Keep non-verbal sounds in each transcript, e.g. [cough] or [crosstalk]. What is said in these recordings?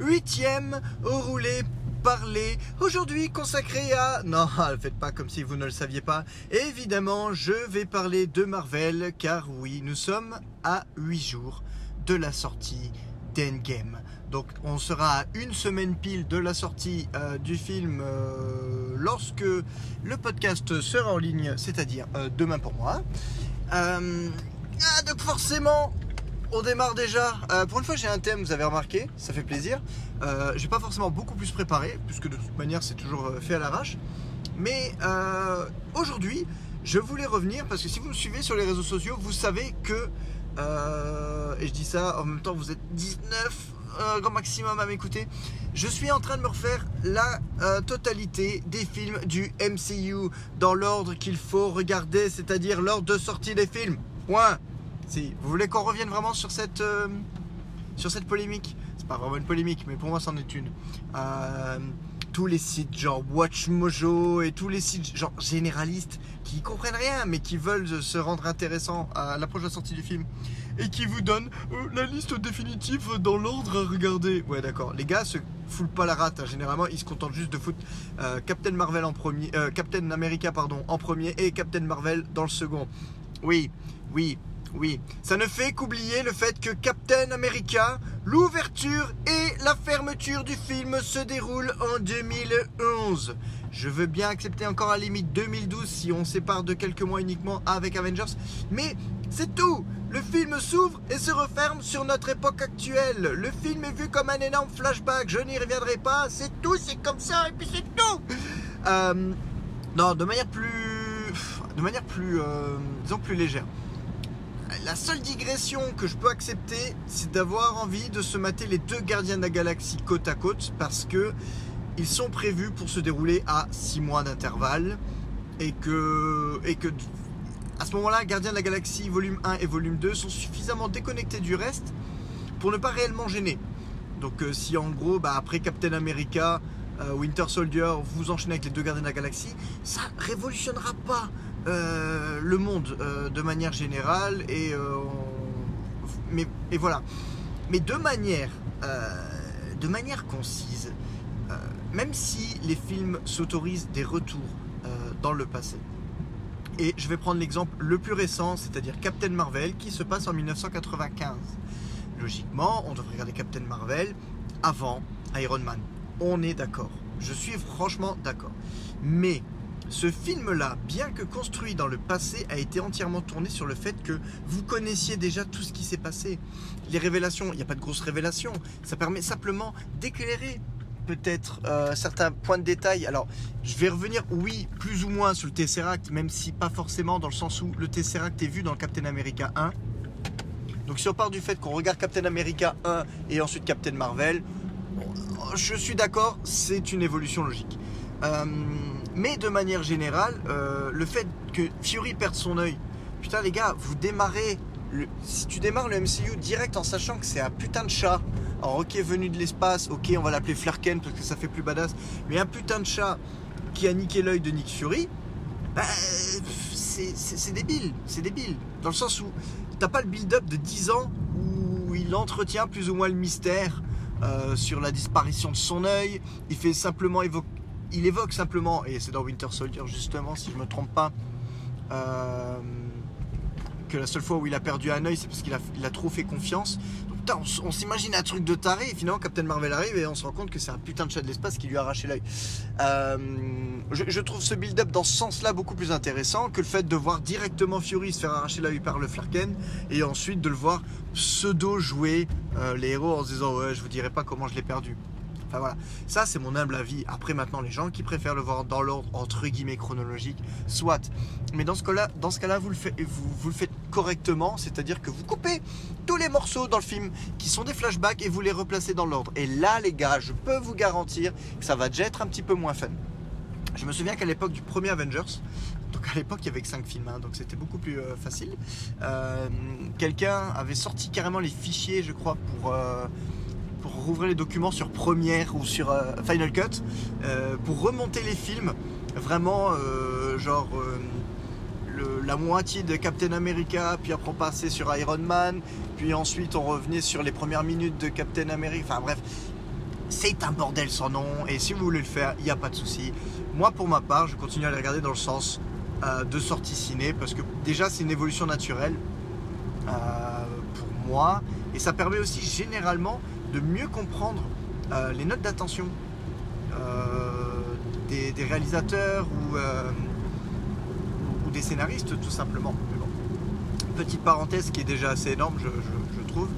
huitième roulé parler aujourd'hui consacré à... Non, [laughs] faites pas comme si vous ne le saviez pas. Évidemment, je vais parler de Marvel car oui, nous sommes à 8 jours de la sortie d'Endgame. Donc on sera à une semaine pile de la sortie euh, du film euh, lorsque le podcast sera en ligne, c'est-à-dire euh, demain pour moi. ah, donc forcément, on démarre déjà. Euh, pour une fois, j'ai un thème, vous avez remarqué, ça fait plaisir. Euh, j'ai pas forcément beaucoup plus préparé, puisque de toute manière, c'est toujours euh, fait à l'arrache. Mais euh, aujourd'hui, je voulais revenir, parce que si vous me suivez sur les réseaux sociaux, vous savez que, et je dis ça en même temps, vous êtes 19 grand maximum à m'écouter. Je suis en train de me refaire la totalité des films du MCU dans l'ordre qu'il faut regarder, c'est-à-dire l'ordre de sortie des films. Point. Vous voulez qu'on revienne vraiment sur cette, euh, sur cette polémique, c'est pas vraiment une polémique, mais pour moi c'en est une. Euh, tous les sites genre WatchMojo et tous les sites genre généralistes qui comprennent rien mais qui veulent se rendre intéressants à l'approche de la sortie du film et qui vous donnent euh, la liste définitive dans l'ordre à regarder. Ouais d'accord, les gars se foutent pas la rate, hein. généralement ils se contentent juste de foutre Captain Marvel en premier, Captain America pardon en premier et Captain Marvel dans le second. Oui, oui, oui, ça ne fait qu'oublier le fait que Captain America, l'ouverture et la fermeture du film se déroulent en 2011. Je veux bien accepter encore à la limite 2012 si on sépare de quelques mois uniquement avec Avengers, mais c'est tout. Le film s'ouvre et se referme sur notre époque actuelle. Le film est vu comme un énorme flashback. Je n'y reviendrai pas. C'est tout, c'est comme ça et puis c'est tout. Euh, non, de manière plus, de manière plus, euh, disons plus légère la seule digression que je peux accepter, c'est d'avoir envie de se mater les deux Gardiens de la Galaxie côte à côte parce que ils sont prévus pour se dérouler à 6 mois d'intervalle et que, à ce moment-là, Gardiens de la Galaxie volume 1 et volume 2 sont suffisamment déconnectés du reste pour ne pas réellement gêner. Donc euh, si en gros, bah, après Captain America, euh, Winter Soldier, vous enchaînez avec les deux Gardiens de la Galaxie, ça révolutionnera pas euh, le monde euh, de manière générale et, euh, mais, et voilà. Mais de manière, de manière concise, même si les films s'autorisent des retours dans le passé. Et je vais prendre l'exemple le plus récent, c'est-à-dire Captain Marvel, qui se passe en 1995. Logiquement, on devrait regarder Captain Marvel avant Iron Man. On est d'accord. Je suis franchement d'accord. Mais ce film-là, bien que construit dans le passé, a été entièrement tourné sur le fait que vous connaissiez déjà tout ce qui s'est passé. Les révélations, il n'y a pas de grosses révélations. Ça permet simplement d'éclairer peut-être euh, certains points de détail. Alors, je vais revenir, oui, plus ou moins sur le Tesseract, même si pas forcément dans le sens où le Tesseract est vu dans Captain America 1. Donc si on part du fait qu'on regarde Captain America 1 et ensuite Captain Marvel, je suis d'accord, c'est une évolution logique. Euh, mais de manière générale, euh, le fait que Fury perde son œil, putain les gars, vous démarrez, si tu démarres le MCU direct en sachant que c'est un putain de chat, alors ok venu de l'espace, ok on va l'appeler Flarken parce que ça fait plus badass, mais un putain de chat qui a niqué l'œil de Nick Fury, bah, c'est débile, c'est débile. Dans le sens où t'as pas le build-up de 10 ans où il entretient plus ou moins le mystère euh, sur la disparition de son œil, il fait simplement évoquer il évoque simplement, et c'est dans Winter Soldier justement, si je ne me trompe pas, euh, que la seule fois où il a perdu un œil, c'est parce qu'il a, trop fait confiance. On, s'imagine un truc de taré, et finalement Captain Marvel arrive et on se rend compte que c'est un putain de chat de l'espace qui lui a arraché l'œil. Euh, je, trouve ce build-up dans ce sens-là beaucoup plus intéressant que le fait de voir directement Fury se faire arracher l'œil par le Flarken et ensuite de le voir pseudo jouer euh, les héros en se disant ouais je vous dirai pas comment je l'ai perdu. Enfin voilà, ça c'est mon humble avis. Après maintenant, les gens qui préfèrent le voir dans l'ordre entre guillemets chronologique, soit. Mais dans ce cas-là, vous, le faites correctement, c'est-à-dire que vous coupez tous les morceaux dans le film qui sont des flashbacks et vous les replacez dans l'ordre. Et là, les gars, je peux vous garantir que ça va déjà être un petit peu moins fun. Je me souviens qu'à l'époque du premier Avengers, donc à l'époque il y avait que 5 films, hein, donc c'était beaucoup plus euh, facile. Euh, quelqu'un avait sorti carrément les fichiers, je crois, pour euh, pour rouvrir les documents sur Premiere ou sur euh, Final Cut, euh, pour remonter les films, vraiment, euh, genre, la moitié de Captain America, puis après on passait sur Iron Man, puis ensuite on revenait sur les premières minutes de Captain America. Enfin bref, c'est un bordel sans nom. Et si vous voulez le faire, il n'y a pas de souci. Moi, pour ma part, je continue à les regarder dans le sens de sortie ciné, parce que déjà c'est une évolution naturelle pour moi, et ça permet aussi généralement de mieux comprendre euh, les notes d'attention des, réalisateurs ou, ou, des scénaristes tout simplement. Petite parenthèse qui est déjà assez énorme, je, trouve.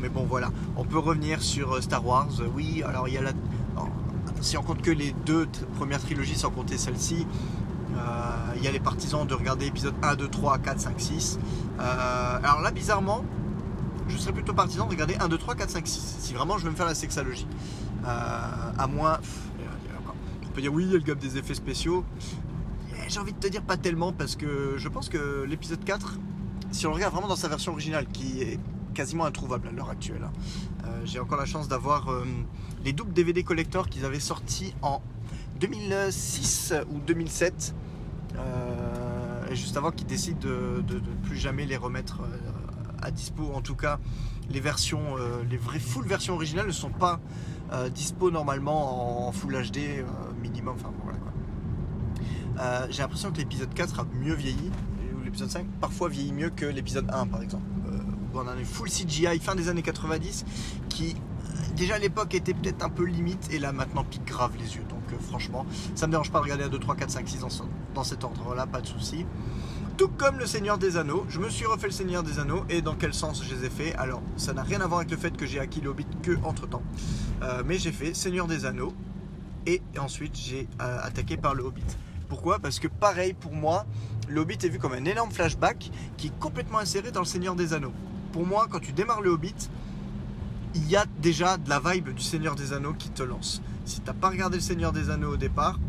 mais bon, voilà. On peut revenir sur Star Wars. Oui, alors il y a la. si on compte que les deux premières trilogies, sans compter celle-ci, euh, il y a les partisans de regarder épisode 1, 2, 3, 4, 5, 6. alors là, bizarrement, je serais plutôt partisan de regarder 1, 2, 3, 4, 5, 6. Si vraiment je veux me faire la sexalogie. Euh, à moins. on peut dire oui, il y a le gap des effets spéciaux. J'ai envie de te dire pas tellement parce que je pense que l'épisode 4, si on le regarde vraiment dans sa version originale, qui est quasiment introuvable à l'heure actuelle, hein, euh, j'ai encore la chance d'avoir les doubles DVD collector qu'ils avaient sortis en 2006 ou 2007, euh, juste avant qu'ils décident de, ne plus jamais les remettre euh, à dispo. En tout cas, les versions, euh, les vraies full versions originales ne sont pas dispo normalement en full HD minimum. Enfin voilà quoi. J'ai l'impression que l'épisode 4 a mieux vieilli, ou l'épisode 5 parfois vieillit mieux que l'épisode 1 par exemple. on a une full CGI fin des années 90 qui déjà à l'époque était peut-être un peu limite et là maintenant pique grave les yeux. Donc euh, franchement, ça me dérange pas de regarder à 2, 3, 4, 5, 6 dans, dans cet ordre-là, pas de souci. Tout comme le Seigneur des Anneaux, je me suis refait le Seigneur des Anneaux et dans quel sens je les ai fait Alors, ça n'a rien à voir avec le fait que j'ai acquis le Hobbit que entre temps. Euh, mais j'ai fait Seigneur des Anneaux et ensuite j'ai euh, attaqué par le Hobbit. Pourquoi? Parce que pareil pour moi, le Hobbit est vu comme un énorme flashback qui est complètement inséré dans le Seigneur des Anneaux. Pour moi, quand tu démarres le Hobbit, il y a déjà de la vibe du Seigneur des Anneaux qui te lance. Si t'as pas regardé le Seigneur des Anneaux au départ,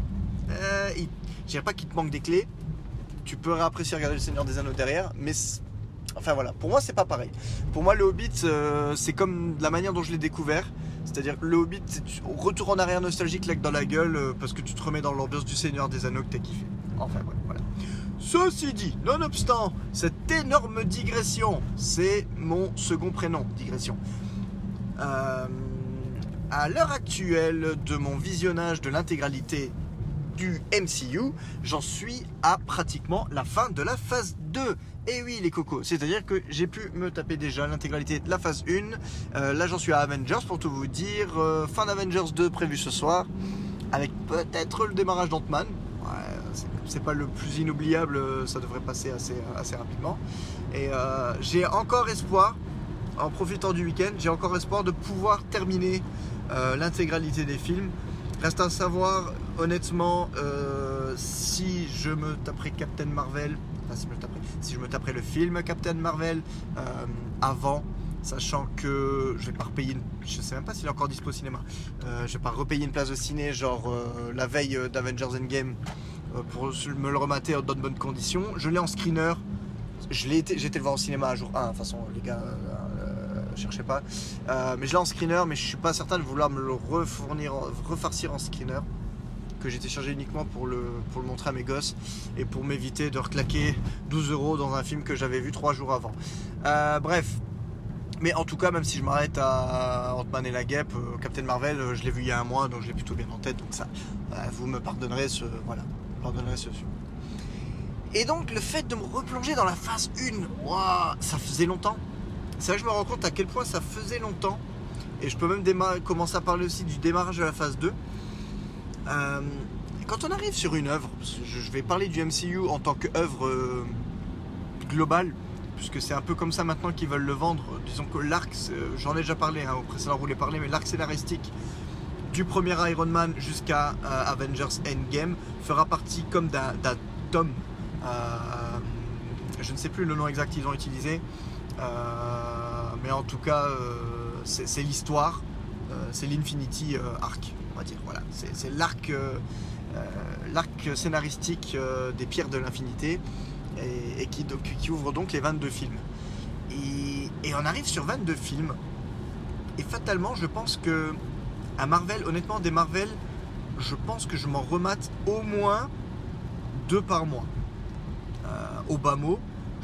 euh, je dirais pas qu'il te manque des clés. Tu peux apprécier regarder le Seigneur des Anneaux derrière, mais enfin voilà, pour moi c'est pas pareil. Pour moi le Hobbit euh, c'est comme la manière dont je l'ai découvert. C'est-à-dire le Hobbit, c'est retour en arrière nostalgique, like dans la gueule, euh, parce que tu te remets dans l'ambiance du Seigneur des Anneaux que t'as kiffé. Enfin voilà. Ceci dit, nonobstant cette énorme digression, c'est mon second prénom, digression. Euh, à l'heure actuelle de mon visionnage de l'intégralité du MCU, j'en suis à pratiquement la fin de la phase 2. Et oui les cocos, c'est-à-dire que j'ai pu me taper déjà l'intégralité de la phase 1. Euh, là j'en suis à Avengers pour tout vous dire. Euh, fin d'Avengers 2 prévu ce soir. Avec peut-être le démarrage d'Ant-Man. c'est pas le plus inoubliable, ça devrait passer assez, rapidement. Et j'ai encore espoir en profitant du week-end, j'ai encore espoir de pouvoir terminer euh, l'intégralité des films. Reste à savoir, honnêtement, euh, si je me taperai Captain Marvel, enfin si, je me taperai, si je me le film Captain Marvel euh, avant, sachant que je vais pas repayer, une, je sais même pas s'il est encore dispo au cinéma, je vais pas repayer une place de ciné, genre la veille d'Avengers Endgame, pour me le remater dans de bonnes conditions. Je l'ai en screener, j'étais le voir au cinéma à jour 1, de toute façon les gars, cherchez pas. Euh, mais je l'ai en screener, mais je suis pas certain de vouloir me le refournir, refarcir en screener que j'ai téléchargé uniquement pour le, pour le montrer à mes gosses et pour m'éviter de reclaquer 12 euros dans un film que j'avais vu 3 jours avant. Euh, bref, mais en tout cas, même si je m'arrête à Ant-Man et la Guêpe, euh, Captain Marvel, je l'ai vu il y a un mois, donc je l'ai plutôt bien en tête. Donc ça, vous me pardonnerez ce, voilà, pardonnerez ce. Et donc le fait de me replonger dans la phase 1, ça faisait longtemps. C'est vrai que je me rends compte à quel point ça faisait longtemps. Et je peux même commencer à parler aussi du démarrage de la phase 2. Euh, quand on arrive sur une œuvre, je vais parler du MCU en tant qu'œuvre euh, globale, puisque c'est un peu comme ça maintenant qu'ils veulent le vendre. Disons que l'arc, j'en ai déjà parlé hein, au précédent, vous parler, mais l'arc scénaristique du premier Iron Man jusqu'à euh, Avengers Endgame fera partie comme d'un tome. je ne sais plus le nom exact qu'ils ont utilisé. Euh, mais en tout cas, euh, c'est l'histoire, euh, c'est l'Infinity Arc, on va dire. Voilà, c'est l'arc scénaristique des pierres de l'infinité et, qui, ouvre donc les 22 films. Et, on arrive sur 22 films. Et fatalement, je pense que à Marvel, honnêtement, des Marvel, je pense que je m'en remate au moins deux par mois. au bas mot.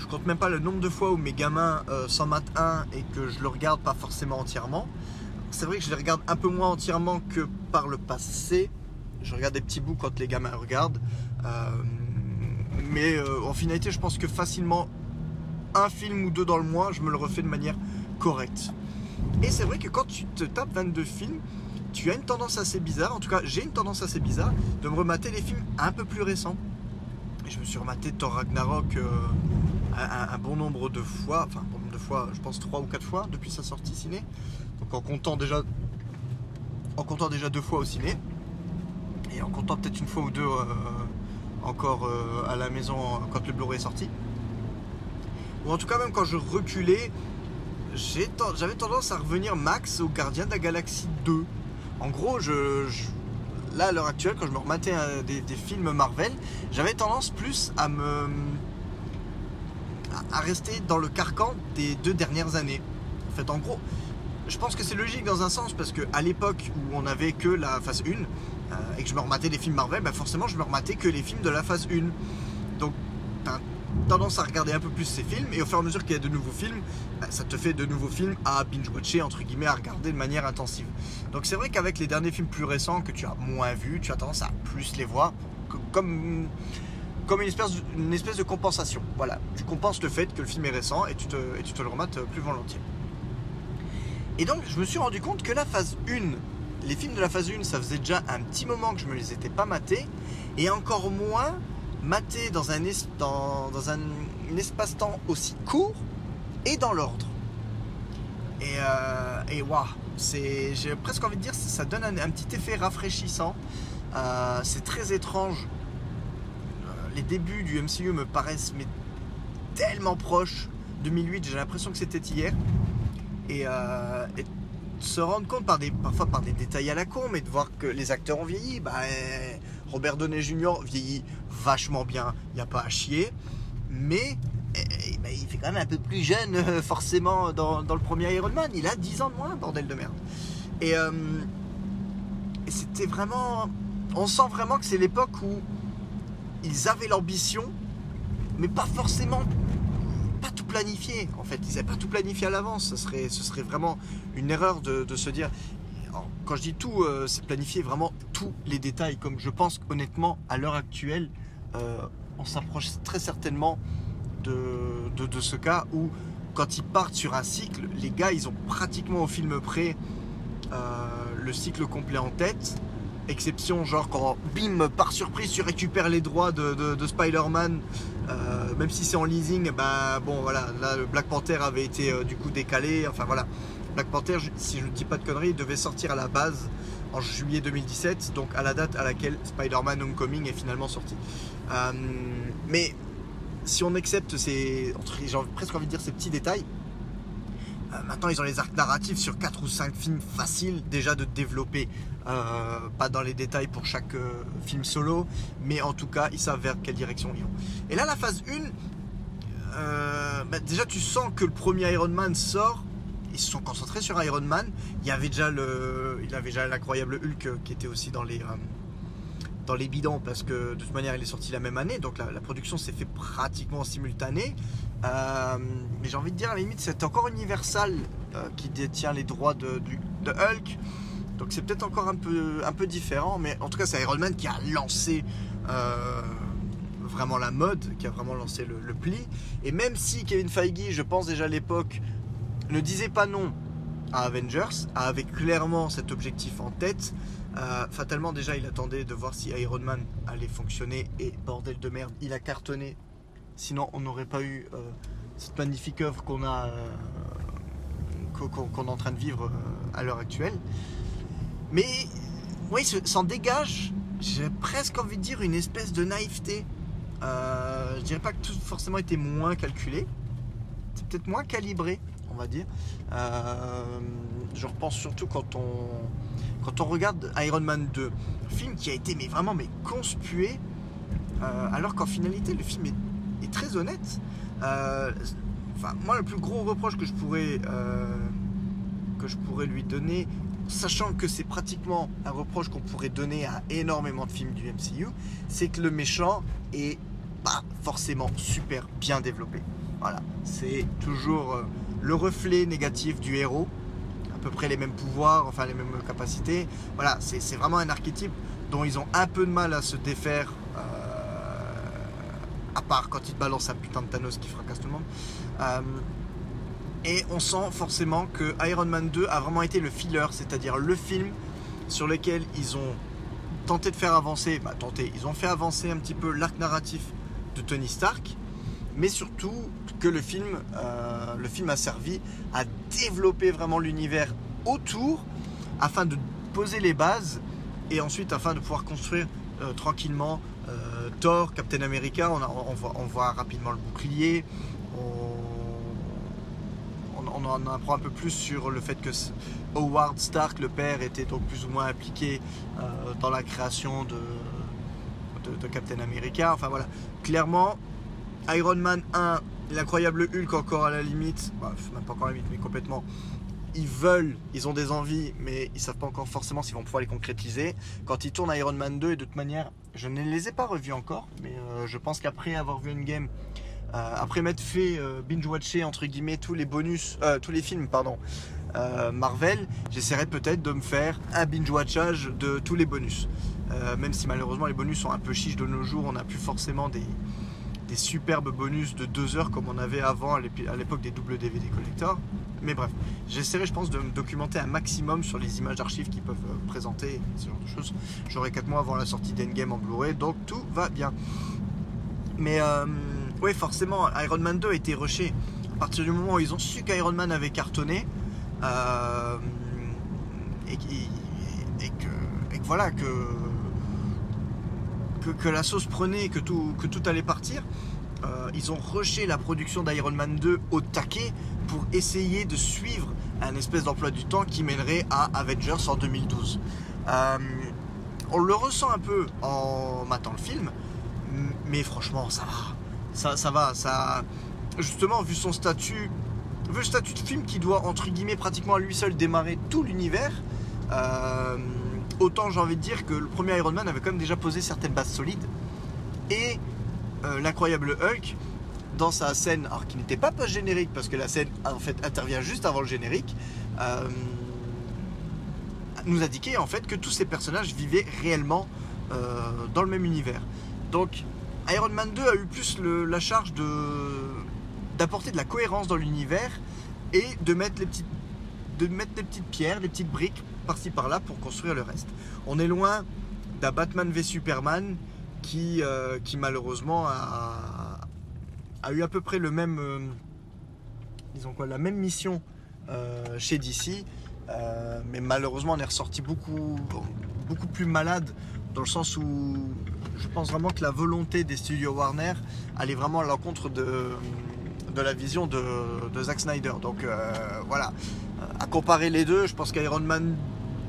Je compte même pas le nombre de fois où mes gamins euh, s'en matent un et que je le regarde pas forcément entièrement. C'est vrai que je les regarde un peu moins entièrement que par le passé. Je regarde des petits bouts quand les gamins regardent. Euh, mais euh, en finalité, je pense que facilement un film ou deux dans le mois, je me le refais de manière correcte. Et c'est vrai que quand tu te tapes 22 films, tu as une tendance assez bizarre, en tout cas j'ai une tendance assez bizarre, de me remater les films un peu plus récents. Je me suis rematé Thor Ragnarok un, bon nombre de fois, enfin bon fois, je pense trois ou quatre fois depuis sa sortie ciné. Donc en comptant déjà, en comptant déjà deux fois au ciné, et en comptant peut-être une fois ou deux euh, encore euh, à la maison quand le Blu-ray est sorti. Ou en tout cas même quand je reculais, j'avais tendance à revenir max au Gardien de la Galaxie 2. En gros, là à l'heure actuelle, quand je me rematais des, films Marvel, j'avais tendance plus à me à rester dans le carcan des deux dernières années. En fait, en gros, je pense que c'est logique dans un sens parce que à l'époque où on avait que la phase 1 euh, et que je me rematais les films Marvel, bah forcément je me rematais que les films de la phase 1. Donc t'as tendance à regarder un peu plus ces films et au fur et à mesure qu'il y a de nouveaux films, bah, ça te fait de nouveaux films à binge-watcher, entre guillemets, à regarder de manière intensive. Donc c'est vrai qu'avec les derniers films plus récents que tu as moins vus, tu as tendance à plus les voir comme, comme une, espèce, espèce de compensation. Voilà, tu compenses le fait que le film est récent et tu te, et le remates plus volontiers. Et donc je me suis rendu compte que la phase 1, les films de la phase 1, ça faisait déjà un petit moment que je me les étais pas matés, et encore moins matés dans un, espace-temps aussi court et dans l'ordre. Et, euh, et waouh, j'ai presque envie de dire, ça donne un, petit effet rafraîchissant. Euh, c'est très étrange. Euh, les débuts du MCU me paraissent tellement proches. 2008, j'ai l'impression que c'était hier. Euh, et, se rendre compte par des, parfois par des détails à la con, mais de voir que les acteurs ont vieilli. Bah, eh, Robert Downey Jr. vieillit vachement bien, il n'y a pas à chier, mais eh, eh, bah, il fait quand même un peu plus jeune, euh, forcément, dans, le premier Iron Man. Il a 10 ans de moins, bordel de merde. Euh, et c'était vraiment. On sent vraiment que c'est l'époque où ils avaient l'ambition, mais pas forcément tout planifié en fait. Ils n'avaient pas tout planifié à l'avance. Ce serait, vraiment une erreur de, se dire. quand je dis tout, euh, c'est planifier vraiment tous les détails. Comme je pense honnêtement, à l'heure actuelle, euh, on s'approche très certainement de, de, ce cas où, quand ils partent sur un cycle, les gars, ils ont pratiquement au film près euh, le cycle complet en tête. Exception, genre quand bim, par surprise, tu récupères les droits de, Spider-Man, euh, même si c'est en leasing, bah bon voilà, là le Black Panther avait été euh, du coup décalé, enfin voilà. Black Panther, si je ne dis pas de conneries, devait sortir à la base en juillet 2017, donc à la date à laquelle Spider-Man Homecoming est finalement sorti. Euh, mais si on accepte ces, j'ai presque envie dire ces petits détails, maintenant, ils ont les arcs narratifs sur 4 ou 5 films faciles déjà de développer. Euh, pas dans les détails pour chaque euh, film solo, mais en tout cas, ils savent vers quelle direction ils vont. Et là, la phase 1, bah, déjà, tu sens que le premier Iron Man sort. Ils se sont concentrés sur Iron Man. Il y avait déjà il avait déjà l'incroyable Hulk qui était aussi dans les, dans les bidons parce que de toute manière il est sorti la même année. Donc la, production s'est fait pratiquement en simultané. Euh, mais j'ai envie de dire à la limite c'est encore Universal euh, qui détient les droits de, Hulk. Donc c'est peut-être encore un peu, différent. Mais en tout cas c'est Iron Man qui a lancé euh, vraiment la mode qui a vraiment lancé le, pli. Et même si Kevin Feige je pense déjà à l'époque ne disait pas non à Avengers avait clairement cet objectif en tête euh, fatalement, déjà, il attendait de voir si Iron Man allait fonctionner et bordel de merde, il a cartonné. Sinon, on n'aurait pas eu euh, cette magnifique œuvre qu'on a, euh, qu'on est en train de vivre à l'heure actuelle. Mais oui, s'en dégage, j'ai presque envie de dire une espèce de naïveté. je dirais pas que tout forcément était moins calculé, c'est peut-être moins calibré, on va dire. je repense surtout quand on quand on regarde Iron Man 2, film qui a été mais vraiment mais conspué, euh, alors qu'en finalité le film est, très honnête. Euh, moi le plus gros reproche que je pourrais euh, que je pourrais lui donner, sachant que c'est pratiquement un reproche qu'on pourrait donner à énormément de films du MCU, c'est que le méchant est pas forcément super bien développé. Voilà, c'est toujours le reflet négatif du héros, peu près les mêmes pouvoirs, enfin les mêmes capacités. Voilà, c'est vraiment un archétype dont ils ont un peu de mal à se défaire, à part quand ils balancent un putain de Thanos qui fracasse tout le monde. Et on sent forcément que Iron Man 2 a vraiment été le filler, c'est-à-dire le film sur lequel ils ont tenté de faire avancer, bah tenté, ils ont fait avancer un petit peu l'arc narratif de Tony Stark, mais surtout que le film, euh, le film a servi à développer vraiment l'univers autour afin de poser les bases et ensuite afin de pouvoir construire euh, tranquillement euh, Thor, Captain America, on, voit, rapidement le bouclier, on, en apprend un peu plus sur le fait que Howard Stark, le père, était donc plus ou moins impliqué dans la création de, Captain America. Enfin voilà, clairement, Iron Man 1, l'incroyable Hulk encore à la limite, bah, même pas encore à la limite, mais complètement. Ils veulent, ils ont des envies, mais ils savent pas encore forcément s'ils vont pouvoir les concrétiser. Quand ils tournent Iron Man 2, et de toute manière, je ne les ai pas revus encore, mais euh, je pense qu'après avoir vu une game euh, après m'être fait euh, binge-watcher entre guillemets tous les bonus, tous les films, pardon, Marvel, j'essaierai peut-être de me faire un binge-watchage de tous les bonus. même si malheureusement les bonus sont un peu chiches de nos jours, on n'a plus forcément des, superbes bonus de 2 heures comme on avait avant à l'époque des double DVD collector. Mais bref, j'essaierai, je pense, de me documenter un maximum sur les images d'archives qui peuvent présenter ce genre de choses. J'aurai 4 mois avant la sortie d'Endgame en Blu-ray, donc tout va bien. Mais oui, forcément, Iron Man 2 a été rushé. À partir du moment où ils ont su qu'Iron Man avait cartonné, euh, et, que, voilà, que, que, la sauce prenait, que tout, que tout allait partir, euh, ils ont rushé la production d'Iron Man 2 au taquet pour essayer de suivre un espèce d'emploi du temps qui mènerait à Avengers en 2012. Euh, on le ressent un peu en matant le film, mais franchement, ça va ça, va. Ça, justement, vu son statut, vu le statut de film qui doit entre guillemets pratiquement à lui seul démarrer tout l'univers. Euh, autant j'ai envie de dire que le premier Iron Man avait quand même déjà posé certaines bases solides. Et euh, l'incroyable Hulk, dans sa scène, alors qui n'était pas post-générique, parce que la scène en fait intervient juste avant le générique, euh, nous indiquait en fait que tous ces personnages vivaient réellement dans le même univers. Donc Iron Man 2 a eu plus la charge d'apporter de la cohérence dans l'univers et de mettre les petites de mettre des petites pierres, des petites briques par-ci par-là pour construire le reste. On est loin d'un Batman v Superman qui, euh, qui malheureusement a, a, eu à peu près le même euh, disons quoi la même mission euh, chez DC mais malheureusement on est ressorti beaucoup beaucoup plus malade dans le sens où je pense vraiment que la volonté des studios Warner allait vraiment à l'encontre de, de la vision de, Zack Snyder. Donc euh, voilà, euh, à comparer les deux, je pense qu'Iron Man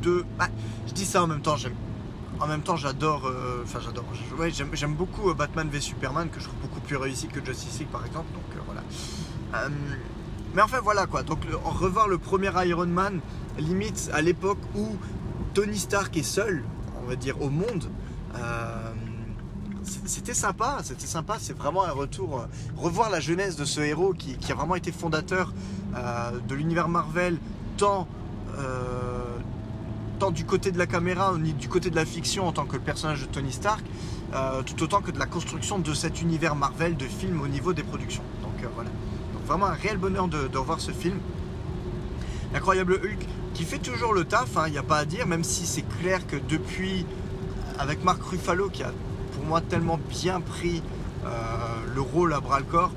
2, bah, je dis ça en même temps, j'aime. En même temps, j'adore, euh, enfin j'adore, j'aime beaucoup Batman v Superman que je trouve beaucoup plus réussi que Justice League par exemple. Donc voilà. mais enfin voilà quoi. Donc revoir le premier Iron Man, limite à l'époque où Tony Stark est seul, on va dire au monde c'était sympa, c'était sympa, c'est vraiment un retour, euh, revoir la jeunesse de ce héros qui, a vraiment été fondateur euh, de l'univers Marvel, tant, euh, tant du côté de la caméra, du côté de la fiction en tant que personnage de Tony Stark, tout autant que de la construction de cet univers Marvel de films au niveau des productions. Donc voilà, donc vraiment un réel bonheur de, revoir ce film. L'incroyable Hulk qui fait toujours le taf, hein, il n'y a pas à dire, même si c'est clair que depuis, avec Mark Ruffalo qui a moi tellement bien pris euh, le rôle à bras le corps.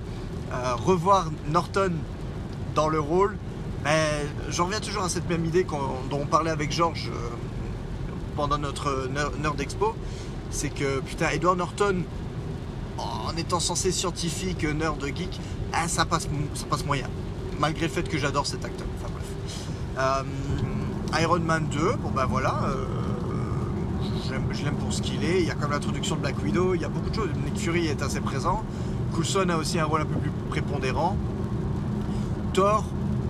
Euh, revoir Norton dans le rôle, mais j'en reviens toujours à cette même idée dont on parlait avec Georges euh, pendant notre Nerd Expo. C'est que putain, Edward Norton, en étant censé scientifique, nerd geek, ah, ça, passe, ça passe moyen. Malgré le fait que j'adore cet acteur. Enfin bref. Iron Man 2, bon ben voilà je l'aime pour ce qu'il est. Il y a comme l'introduction de Black Widow, il y a beaucoup de choses. Nick Fury est assez présent. Coulson a aussi un rôle un peu plus prépondérant. Thor,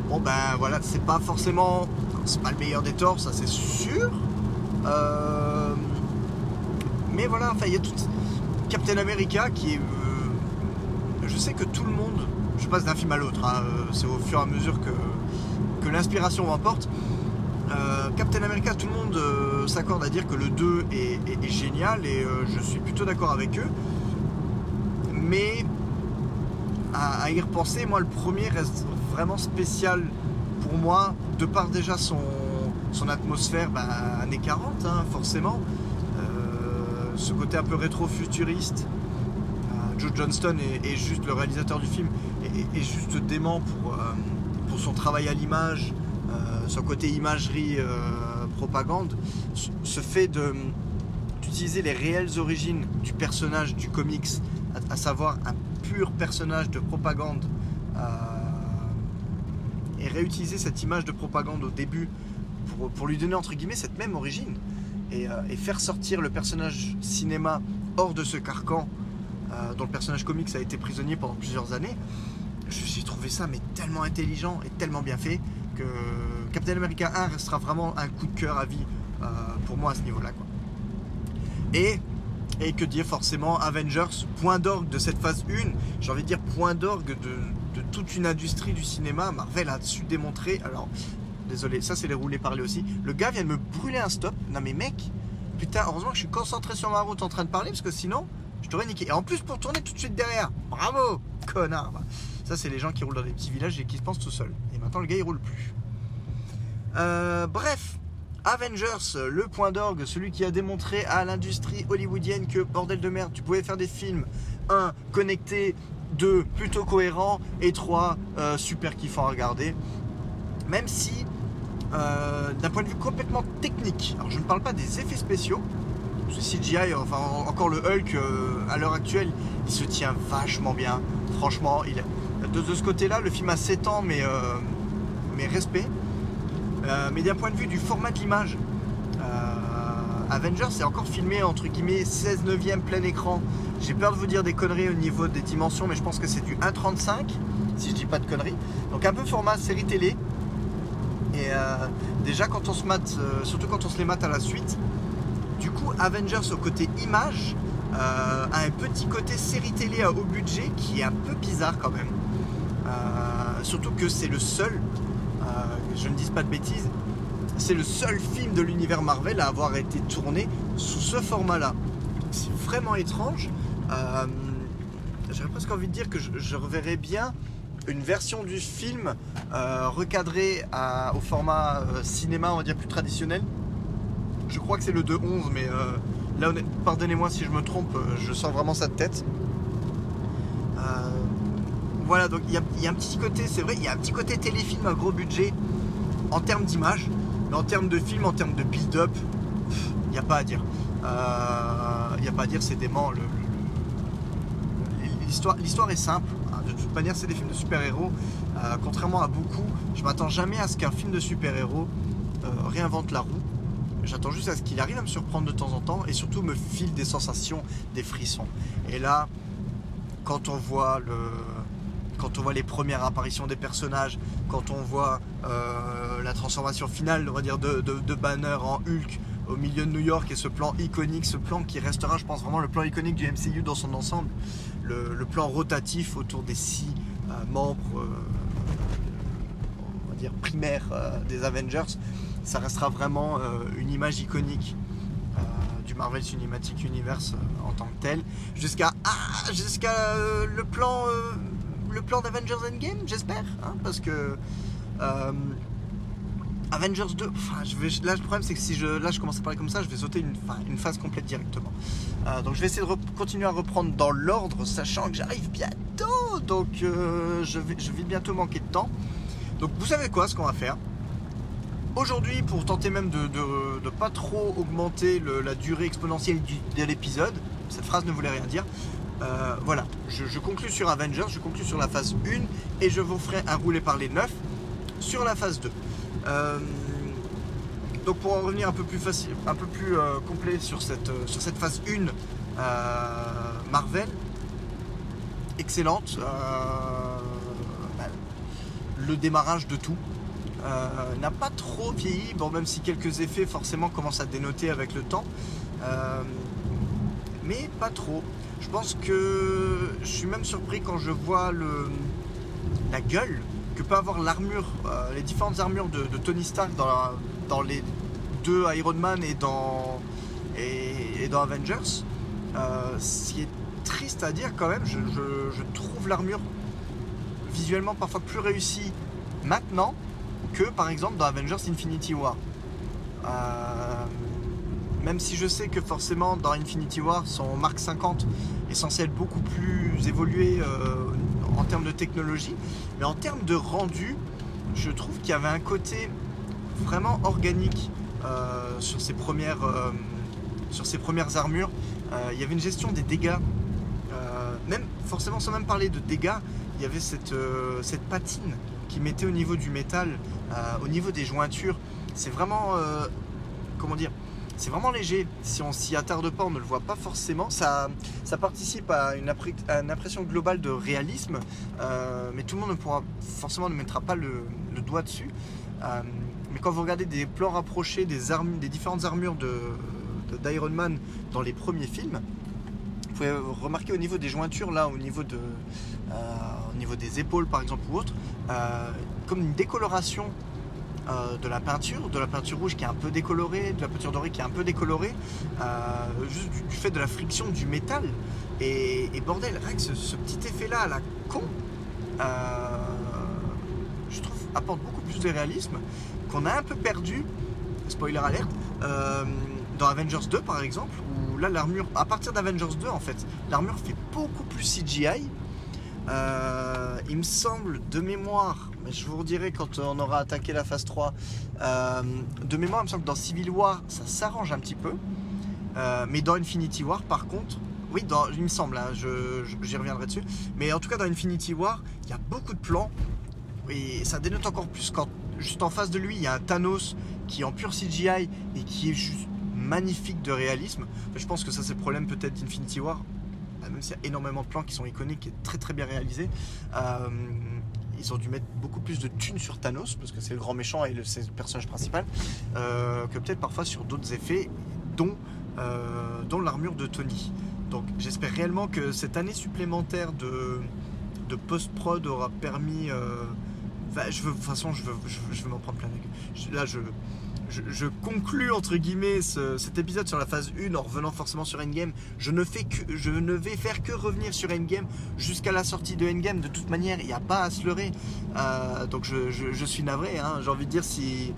bon ben voilà, c'est pas forcément. C'est pas le meilleur des Thor, ça c'est sûr. Euh, mais voilà, enfin il y a tout. Captain America qui est. Euh, je sais que tout le monde, je passe d'un film à l'autre, hein, c'est au fur et à mesure que, que l'inspiration m'emporte. Captain America, tout le monde s'accorde à dire que le 2 est, génial et je suis plutôt d'accord avec eux. Mais à, y repenser, moi le premier reste vraiment spécial pour moi, de par déjà son, atmosphère bah, années 40, hein, forcément. Euh, ce côté un peu rétro-futuriste. Euh, Joe Johnston est, juste le réalisateur du film, est, juste dément euh, pour son travail à l'image, son côté imagerie, propagande. Ce fait d'utiliser les réelles origines du personnage du comics, à, savoir un pur personnage de propagande et réutiliser cette image de propagande au début pour, lui donner entre guillemets cette même origine euh, et, faire sortir le personnage cinéma hors de ce carcan euh, dont le personnage comics a été prisonnier pendant plusieurs années, j'ai trouvé ça mais tellement intelligent et tellement bien fait Captain America 1 restera vraiment un coup de cœur à vie euh, pour moi à ce niveau-là. Et, et que dire forcément Avengers, point d'orgue de cette phase 1, j'ai envie de dire point d'orgue de, de toute une industrie du cinéma. Marvel a su démontrer, alors Désolé, ça c'est les roulés parler aussi. Le gars vient de me brûler un stop. Non mais mec, putain, heureusement que je suis concentré sur ma route en train de parler parce que sinon, je t'aurais niqué. Et en plus pour tourner tout de suite derrière. Bravo, connard. Ça c'est les gens qui roulent dans des petits villages et qui se pensent tout seuls. Et maintenant le gars il roule plus. Euh, bref, Avengers, le point d'orgue, celui qui a démontré à l'industrie hollywoodienne que bordel de merde, tu pouvais faire des films, un, connectés, deux, plutôt cohérents, et trois, euh, super kiffant à regarder. Même si euh, d'un point de vue complètement technique. Alors je ne parle pas des effets spéciaux. Ce CGI, enfin encore le Hulk à l'heure actuelle, il se tient vachement bien. Franchement, il, de, ce côté-là, le film a 7 ans, mais, euh, mais respect. mais d'un point de vue du format de l'image, Avengers c'est encore filmé entre guillemets 16 neuvième plein écran. J'ai peur de vous dire des conneries au niveau des dimensions, mais je pense que c'est du 1.35, si je dis pas de conneries. Donc un peu format série télé, et euh, déjà, quand on se mate, euh, surtout quand on se les mate à la suite, du coup, Avengers au côté image euh, a un petit côté série télé à haut budget qui est un peu bizarre quand même. Surtout que c'est le seul, je ne dis pas de bêtises, c'est le seul film de l'univers Marvel à avoir été tourné sous ce format-là. C'est vraiment étrange. J'aurais presque envie de dire que je, reverrais bien une version du film euh, recadrée au format euh, cinéma, on va dire plus traditionnel. Je crois que c'est le 2.11, mais euh, là, pardonnez-moi si je me trompe, je sens vraiment ça de tête. Voilà, donc il y, a un petit côté, c'est vrai, il y a un petit côté téléfilm à gros budget en termes d'image, mais en termes de film, en termes de build-up, il n'y a pas à dire. Il n'y a pas à dire, c'est dément. L'histoire est simple de toute manière, c'est des films de super-héros. Euh, contrairement à beaucoup, je m'attends jamais à ce qu'un film de super-héros euh, réinvente la roue. J'attends juste à ce qu'il arrive à me surprendre de temps en temps et surtout me file des sensations, des frissons. Et là, quand on voit le, quand on voit les premières apparitions des personnages, quand on voit euh, la transformation finale, on va dire, de, Banner en Hulk au milieu de New York et ce plan iconique, ce plan qui restera, je pense, vraiment le plan iconique du MCU dans son ensemble, le, plan rotatif autour des six euh, membres, euh, primaires des Avengers, ça restera vraiment une image iconique du Marvel Cinematic Universe en tant que tel, jusqu'à ah, jusqu'à le plan le plan d'Avengers Endgame, j'espère, hein, parce que euh, Avengers 2, je vais, là le problème c'est que si je, là je commence à parler comme ça, je vais sauter une, une phase complète directement. Euh, donc je vais essayer de continuer à reprendre dans l'ordre, sachant que j'arrive bientôt, donc euh, je, vais, je vais bientôt manquer de temps. Donc vous savez quoi, ce qu'on va faire? Aujourd'hui, pour tenter même de ne pas trop augmenter la durée exponentielle de l'épisode, cette phrase ne voulait rien dire, euh, voilà, je, conclue sur Avengers, je conclue sur la phase 1 et je vous ferai un roulé par les 9 sur la phase 2. Euh, donc pour en revenir un peu plus facile, un peu plus euh, complet sur cette, phase 1 Marvel, excellente. Bah, le démarrage de tout. n'a pas trop vieilli, bon même si quelques effets forcément commencent à dénoter avec le temps, mais pas trop. Je pense que je suis même surpris quand je vois la gueule que peut avoir l'armure, euh, les différentes armures de, Tony Stark dans, les deux Iron Man et dans, et, dans Avengers. Euh, ce qui est triste à dire quand même, je, trouve l'armure visuellement parfois plus réussie maintenant que par exemple dans Avengers Infinity War. Euh, même si je sais que forcément dans Infinity War, son Mark 50 est censé être beaucoup plus évolué euh, en termes de technologie, mais en termes de rendu, je trouve qu'il y avait un côté vraiment organique euh, sur, ses premières, euh, sur ses premières armures. il y avait une gestion des dégâts, même forcément sans même parler de dégâts, il y avait cette, cette patine qui mettait au niveau du métal, au niveau des jointures. C'est vraiment, comment dire, c'est vraiment léger. Si on s'y attarde pas, on ne le voit pas forcément. Ça, ça participe à une, impression globale de réalisme, euh, mais tout le monde ne pourra forcément ne mettra pas le, doigt dessus. Euh, mais quand vous regardez des plans rapprochés des, différentes armures d'Iron Man dans les premiers films, vous pouvez remarquer au niveau des jointures, là, au niveau, de, euh, au niveau des épaules par exemple ou autre, comme une décoloration euh, de la peinture, de la peinture rouge qui est un peu décolorée, de la peinture dorée qui est un peu décolorée, euh, juste du, fait de la friction du métal. Et, bordel, rien que ce, petit effet-là la con, euh, je trouve, apporte beaucoup plus de réalisme qu'on a un peu perdu, spoiler alerte, dans Avengers 2 par exemple, où là l'armure, à partir d'Avengers 2 en fait, l'armure fait beaucoup plus CGI. il me semble de mémoire je vous redirai quand on aura attaqué la phase 3. Euh, de mémoire, il me semble que dans Civil War, ça s'arrange un petit peu. Euh, mais dans Infinity War, par contre, oui, il me semble, hein, j'y reviendrai dessus. Mais en tout cas, dans Infinity War, il y a beaucoup de plans. Et ça dénote encore plus quand, juste en face de lui, il y a un Thanos qui est en pur CGI et qui est juste magnifique de réalisme. je pense que ça, c'est le problème peut-être d'Infinity War. Même s'il y a énormément de plans qui sont iconiques et très très bien réalisés. Euh, ils ont dû mettre beaucoup plus de thunes sur Thanos, parce que c'est le grand méchant et c'est le personnage principal, euh, que peut-être parfois sur d'autres effets, dont, euh, dont l'armure de Tony. Donc j'espère réellement que cette année supplémentaire de, post-prod aura permis... Euh, je veux, de toute façon, je veux, je veux, m'en prendre plein la gueule. Là, je, je, conclus entre guillemets cet épisode sur la phase 1 en revenant forcément sur Endgame. Je ne, fais que, je ne vais faire que revenir sur Endgame jusqu'à la sortie de Endgame. De toute manière, il n'y a pas à se leurrer. Euh, donc je, suis navré. Hein. J'ai envie de dire si,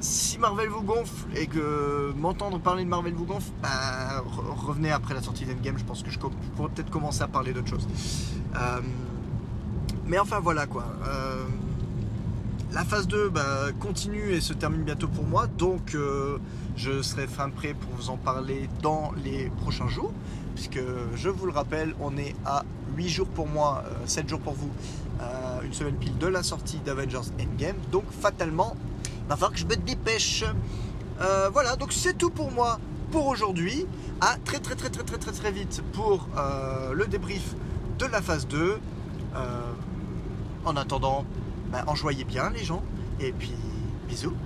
si Marvel vous gonfle et que m'entendre parler de Marvel vous gonfle, bah, revenez après la sortie d'Endgame. Je pense que je pourrais peut-être commencer à parler d'autre chose. Euh, mais enfin voilà quoi. Euh, la phase 2 bah, continue et se termine bientôt pour moi, donc euh, je serai fin prêt pour vous en parler dans les prochains jours, puisque je vous le rappelle, on est à 8 jours pour moi, 7 euh, jours pour vous, euh, une semaine pile de la sortie d'Avengers Endgame, donc fatalement, il va falloir que je mette des pêches. voilà, donc c'est tout pour moi pour aujourd'hui. À très très très très très très très vite pour le débrief de la phase 2. en attendant, bah, enjoyez bien les gens. Et puis, bisous.